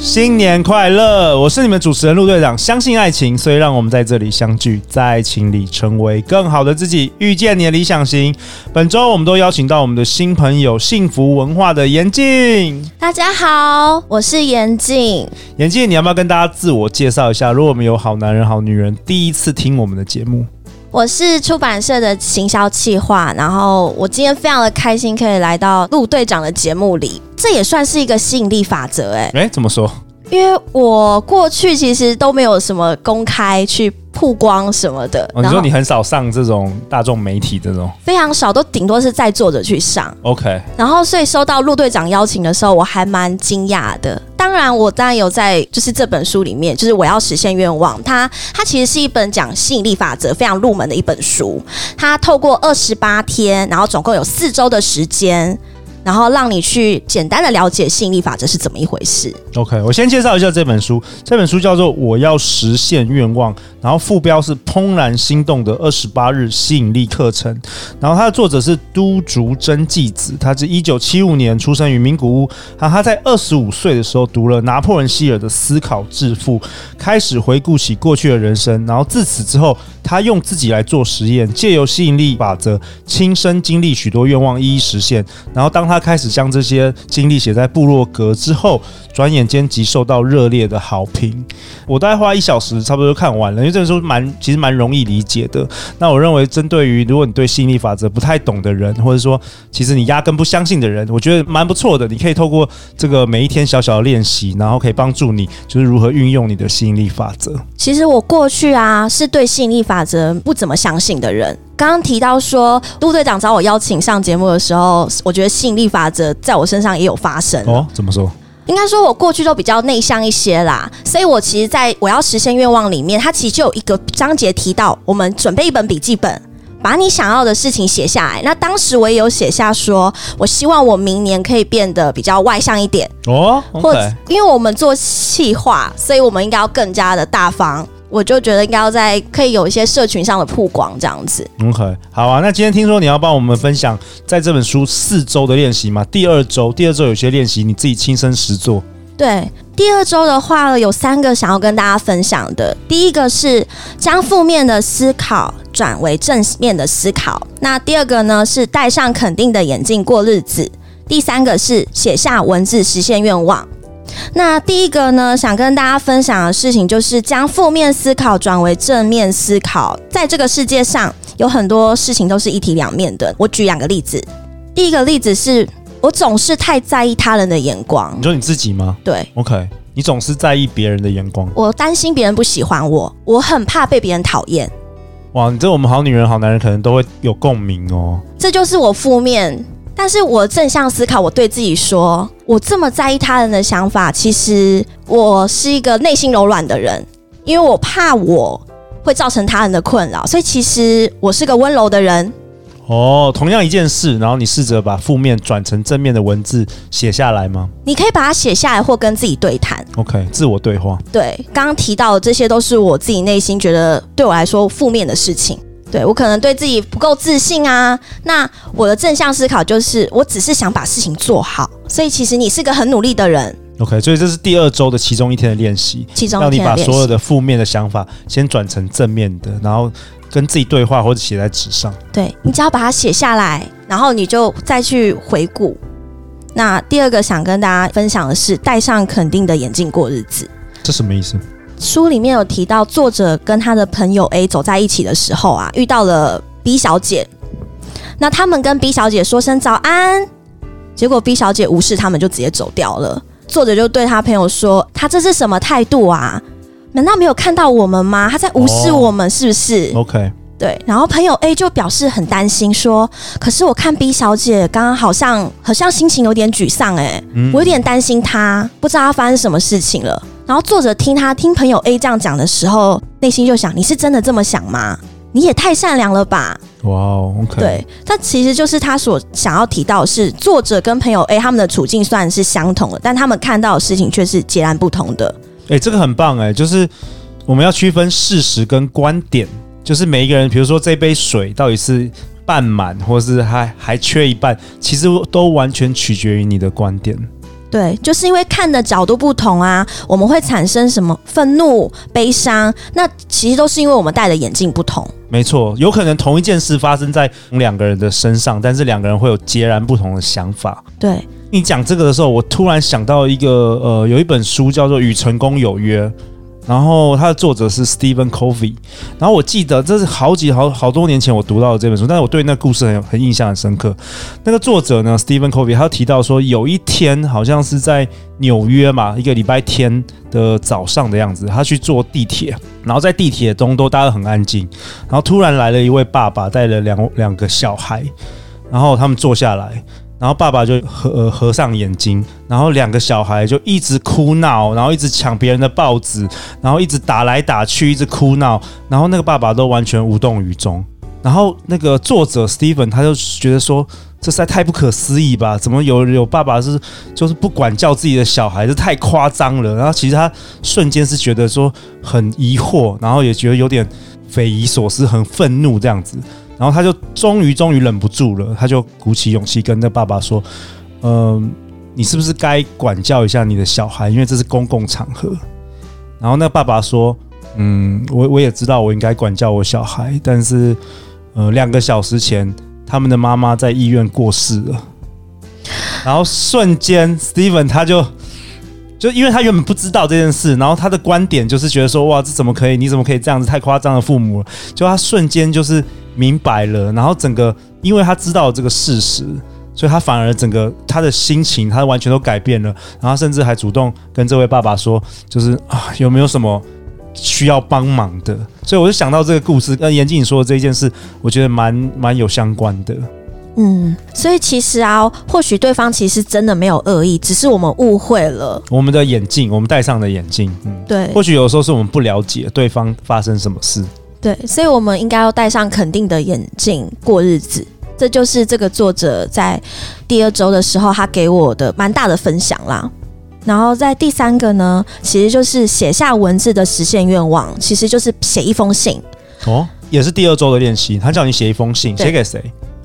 新年快乐！我是你们主持人陆队长。相信爱情，所以让我们在这里相聚，在爱情里成为更好的自己，遇见你的理想型。本周我们都邀请到我们的新朋友，幸福文化的严静。大家好，我是严静。严静，你要不要跟大家自我介绍一下？如果我们有好男人、好女人第一次听我们的节目，我是出版社的行销企划，然后我今天非常的开心，可以来到陆队长的节目里。这也算是一个吸引力法则，哎哎，怎么说？因为我过去其实都没有什么公开去曝光什么的。哦，你说你很少上这种大众媒体这种，非常少，都顶多是在作者去上。OK。然后，所以收到陆队长邀请的时候，我还蛮惊讶的。当然，我当然有在就是这本书里面，就是我要实现愿望。它它其实是一本讲吸引力法则非常入门的一本书。它透过二十八天，然后总共有四周的时间。然后让你去简单的了解吸引力法则是怎么一回事。OK，我先介绍一下这本书。这本书叫做《我要实现愿望》，然后副标是“怦然心动的二十八日吸引力课程”。然后它的作者是都竹真纪子，他是一九七五年出生于名古屋。他他在二十五岁的时候读了拿破仑希尔的《思考致富》，开始回顾起过去的人生。然后自此之后，他用自己来做实验，借由吸引力法则，亲身经历许多愿望一一实现。然后当他开始将这些经历写在部落格之后，转眼间即受到热烈的好评。我大概花一小时差不多就看完了，因为这本书蛮其实蛮容易理解的。那我认为，针对于如果你对吸引力法则不太懂的人，或者说其实你压根不相信的人，我觉得蛮不错的。你可以透过这个每一天小小的练习，然后可以帮助你就是如何运用你的吸引力法则。其实我过去啊是对吸引力法法则不怎么相信的人，刚刚提到说陆队长找我邀请上节目的时候，我觉得吸引力法则在我身上也有发生哦。怎么说？应该说我过去都比较内向一些啦，所以我其实在我要实现愿望里面，它其实就有一个章节提到，我们准备一本笔记本，把你想要的事情写下来。那当时我也有写下说，我希望我明年可以变得比较外向一点哦，okay、或者因为我们做企划，所以我们应该要更加的大方。我就觉得应该要在可以有一些社群上的曝光这样子。OK，好啊。那今天听说你要帮我们分享在这本书四周的练习嘛？第二周，第二周有些练习你自己亲身实做。对，第二周的话有三个想要跟大家分享的。第一个是将负面的思考转为正面的思考。那第二个呢是戴上肯定的眼镜过日子。第三个是写下文字实现愿望。那第一个呢，想跟大家分享的事情就是将负面思考转为正面思考。在这个世界上，有很多事情都是一体两面的。我举两个例子。第一个例子是我总是太在意他人的眼光。你说你自己吗？对。OK，你总是在意别人的眼光。我担心别人不喜欢我，我很怕被别人讨厌。哇，你这我们好女人、好男人可能都会有共鸣哦。这就是我负面。但是我正向思考，我对自己说，我这么在意他人的想法，其实我是一个内心柔软的人，因为我怕我会造成他人的困扰，所以其实我是个温柔的人。哦，同样一件事，然后你试着把负面转成正面的文字写下来吗？你可以把它写下来，或跟自己对谈。OK，自我对话。对，刚刚提到的这些都是我自己内心觉得对我来说负面的事情。对，我可能对自己不够自信啊，那我的正向思考就是，我只是想把事情做好，所以其实你是个很努力的人。OK，所以这是第二周的其中一天的练习，其中一天让你把所有的负面的想法先转成正面的，然后跟自己对话或者写在纸上。对，你只要把它写下来，然后你就再去回顾。那第二个想跟大家分享的是，戴上肯定的眼镜过日子。这什么意思？书里面有提到，作者跟他的朋友 A 走在一起的时候啊，遇到了 B 小姐。那他们跟 B 小姐说声早安，结果 B 小姐无视他们，就直接走掉了。作者就对他朋友说：“他这是什么态度啊？难道没有看到我们吗？他在无视我们，是不是？” OK。对，然后朋友 A 就表示很担心，说：“可是我看 B 小姐刚刚好像好像心情有点沮丧，哎，我有点担心她，不知道她发生什么事情了。”然后作者听他听朋友 A 这样讲的时候，内心就想：“你是真的这么想吗？你也太善良了吧！哇哦。对，但其实就是他所想要提到的是，作者跟朋友 A 他们的处境虽然是相同的，但他们看到的事情却是截然不同的。哎，这个很棒哎，就是我们要区分事实跟观点，就是每一个人，比如说这杯水到底是半满，或是还还缺一半，其实都完全取决于你的观点。对，就是因为看的角度不同啊，我们会产生什么愤怒、悲伤，那其实都是因为我们戴的眼镜不同。没错，有可能同一件事发生在两个人的身上，但是两个人会有截然不同的想法。对，你讲这个的时候，我突然想到一个，呃，有一本书叫做《与成功有约》。然后它的作者是 Stephen Covey，然后我记得这是好几好好多年前我读到的这本书，但是我对那个故事很很印象很深刻。那个作者呢，Stephen Covey，他提到说，有一天好像是在纽约嘛，一个礼拜天的早上的样子，他去坐地铁，然后在地铁中都大家很安静，然后突然来了一位爸爸带了两两个小孩，然后他们坐下来。然后爸爸就合、呃、合上眼睛，然后两个小孩就一直哭闹，然后一直抢别人的报纸，然后一直打来打去，一直哭闹，然后那个爸爸都完全无动于衷。然后那个作者 Steven 他就觉得说，这实在太不可思议吧？怎么有有爸爸是就是不管教自己的小孩，这太夸张了。然后其实他瞬间是觉得说很疑惑，然后也觉得有点匪夷所思，很愤怒这样子。然后他就终于终于忍不住了，他就鼓起勇气跟那爸爸说：“嗯、你是不是该管教一下你的小孩？因为这是公共场合。”然后那爸爸说：“嗯，我我也知道我应该管教我小孩，但是呃，两个小时前他们的妈妈在医院过世了。”然后瞬间，Steven 他就。就因为他原本不知道这件事，然后他的观点就是觉得说，哇，这怎么可以？你怎么可以这样子？太夸张的父母了。就他瞬间就是明白了，然后整个，因为他知道这个事实，所以他反而整个他的心情，他完全都改变了。然后甚至还主动跟这位爸爸说，就是啊，有没有什么需要帮忙的？所以我就想到这个故事，跟严静说的这一件事，我觉得蛮蛮有相关的。嗯，所以其实啊，或许对方其实真的没有恶意，只是我们误会了我们的眼镜，我们戴上的眼镜。嗯，对，或许有时候是我们不了解对方发生什么事。对，所以我们应该要戴上肯定的眼镜过日子。这就是这个作者在第二周的时候他给我的蛮大的分享啦。然后在第三个呢，其实就是写下文字的实现愿望，其实就是写一封信。哦，也是第二周的练习。他叫你写一封信，写给谁？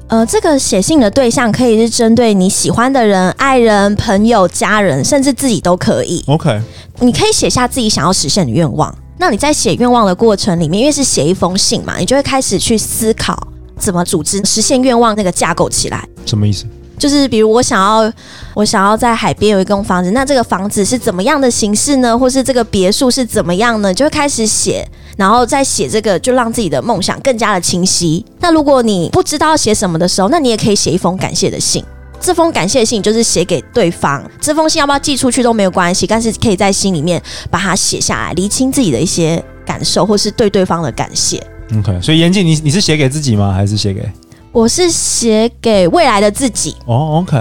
呃，这个写信的对象可以是针对你喜欢的人、爱人、朋友、家人，甚至自己都可以。OK，你可以写下自己想要实现的愿望。那你在写愿望的过程里面，因为是写一封信嘛，你就会开始去思考怎么组织实现愿望那个架构起来。什么意思？就是比如我想要，我想要在海边有一栋房子，那这个房子是怎么样的形式呢？或是这个别墅是怎么样呢？就会开始写。然后再写这个，就让自己的梦想更加的清晰。那如果你不知道写什么的时候，那你也可以写一封感谢的信。这封感谢信就是写给对方。这封信要不要寄出去都没有关系，但是可以在心里面把它写下来，厘清自己的一些感受，或是对对方的感谢。OK，所以严静，你你是写给自己吗？还是写给？我是写给未来的自己。哦，OK。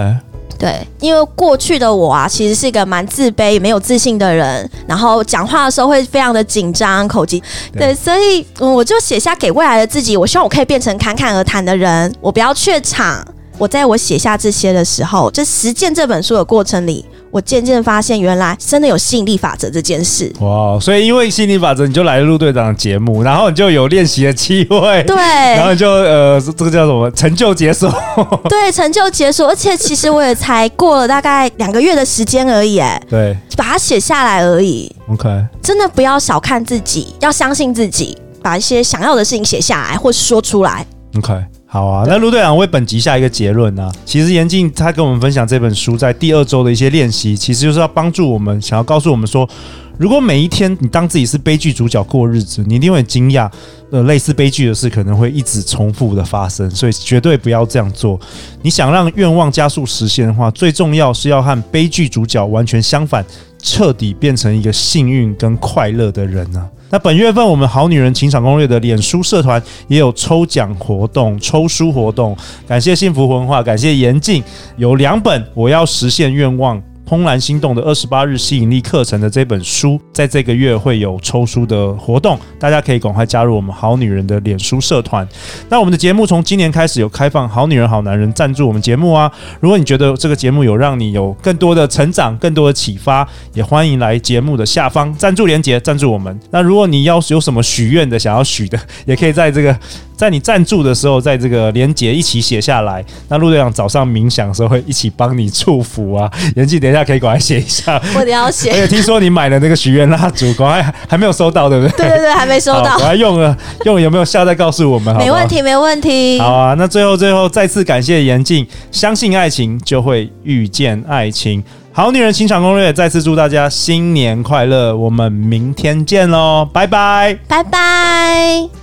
对，因为过去的我啊，其实是一个蛮自卑、也没有自信的人，然后讲话的时候会非常的紧张、口吃。对，所以我就写下给未来的自己，我希望我可以变成侃侃而谈的人，我不要怯场。我在我写下这些的时候，就实践这本书的过程里。我渐渐发现，原来真的有吸引力法则这件事。哇！所以因为吸引力法则，你就来了路队长的节目，然后你就有练习的机会。对，然后你就呃，这个叫什么？成就解锁。对，成就解锁。而且其实我也才过了大概两个月的时间而已，哎，对，把它写下来而已。OK，真的不要小看自己，要相信自己，把一些想要的事情写下来，或是说出来。OK。好啊，那陆队长为本集下一个结论呢、啊？其实严静他跟我们分享这本书在第二周的一些练习，其实就是要帮助我们，想要告诉我们说，如果每一天你当自己是悲剧主角过日子，你一定会惊讶，呃，类似悲剧的事可能会一直重复的发生，所以绝对不要这样做。你想让愿望加速实现的话，最重要是要和悲剧主角完全相反，彻底变成一个幸运跟快乐的人呢、啊。那本月份我们好女人情场攻略的脸书社团也有抽奖活动、抽书活动，感谢幸福文化，感谢严静，有两本我要实现愿望怦然心动的二十八日吸引力课程的这本书，在这个月会有抽书的活动，大家可以赶快加入我们好女人的脸书社团。那我们的节目从今年开始有开放好女人好男人赞助我们节目啊！如果你觉得这个节目有让你有更多的成长、更多的启发，也欢迎来节目的下方赞助连接赞助我们。那如果你要有什么许愿的、想要许的，也可以在这个。在你赞助的时候，在这个连结一起写下来。那陆队长早上冥想的时候会一起帮你祝福啊。严静，等一下可以过来写一下。我得要写。而且听说你买了那个许愿蜡烛，赶快还没有收到，对不对？对对对，还没收到。我还用了，用了有没有效？再告诉我们好好？没问题，没问题。好啊，那最后最后再次感谢严静，相信爱情就会遇见爱情。好女人情场攻略，再次祝大家新年快乐。我们明天见喽，拜拜，拜拜。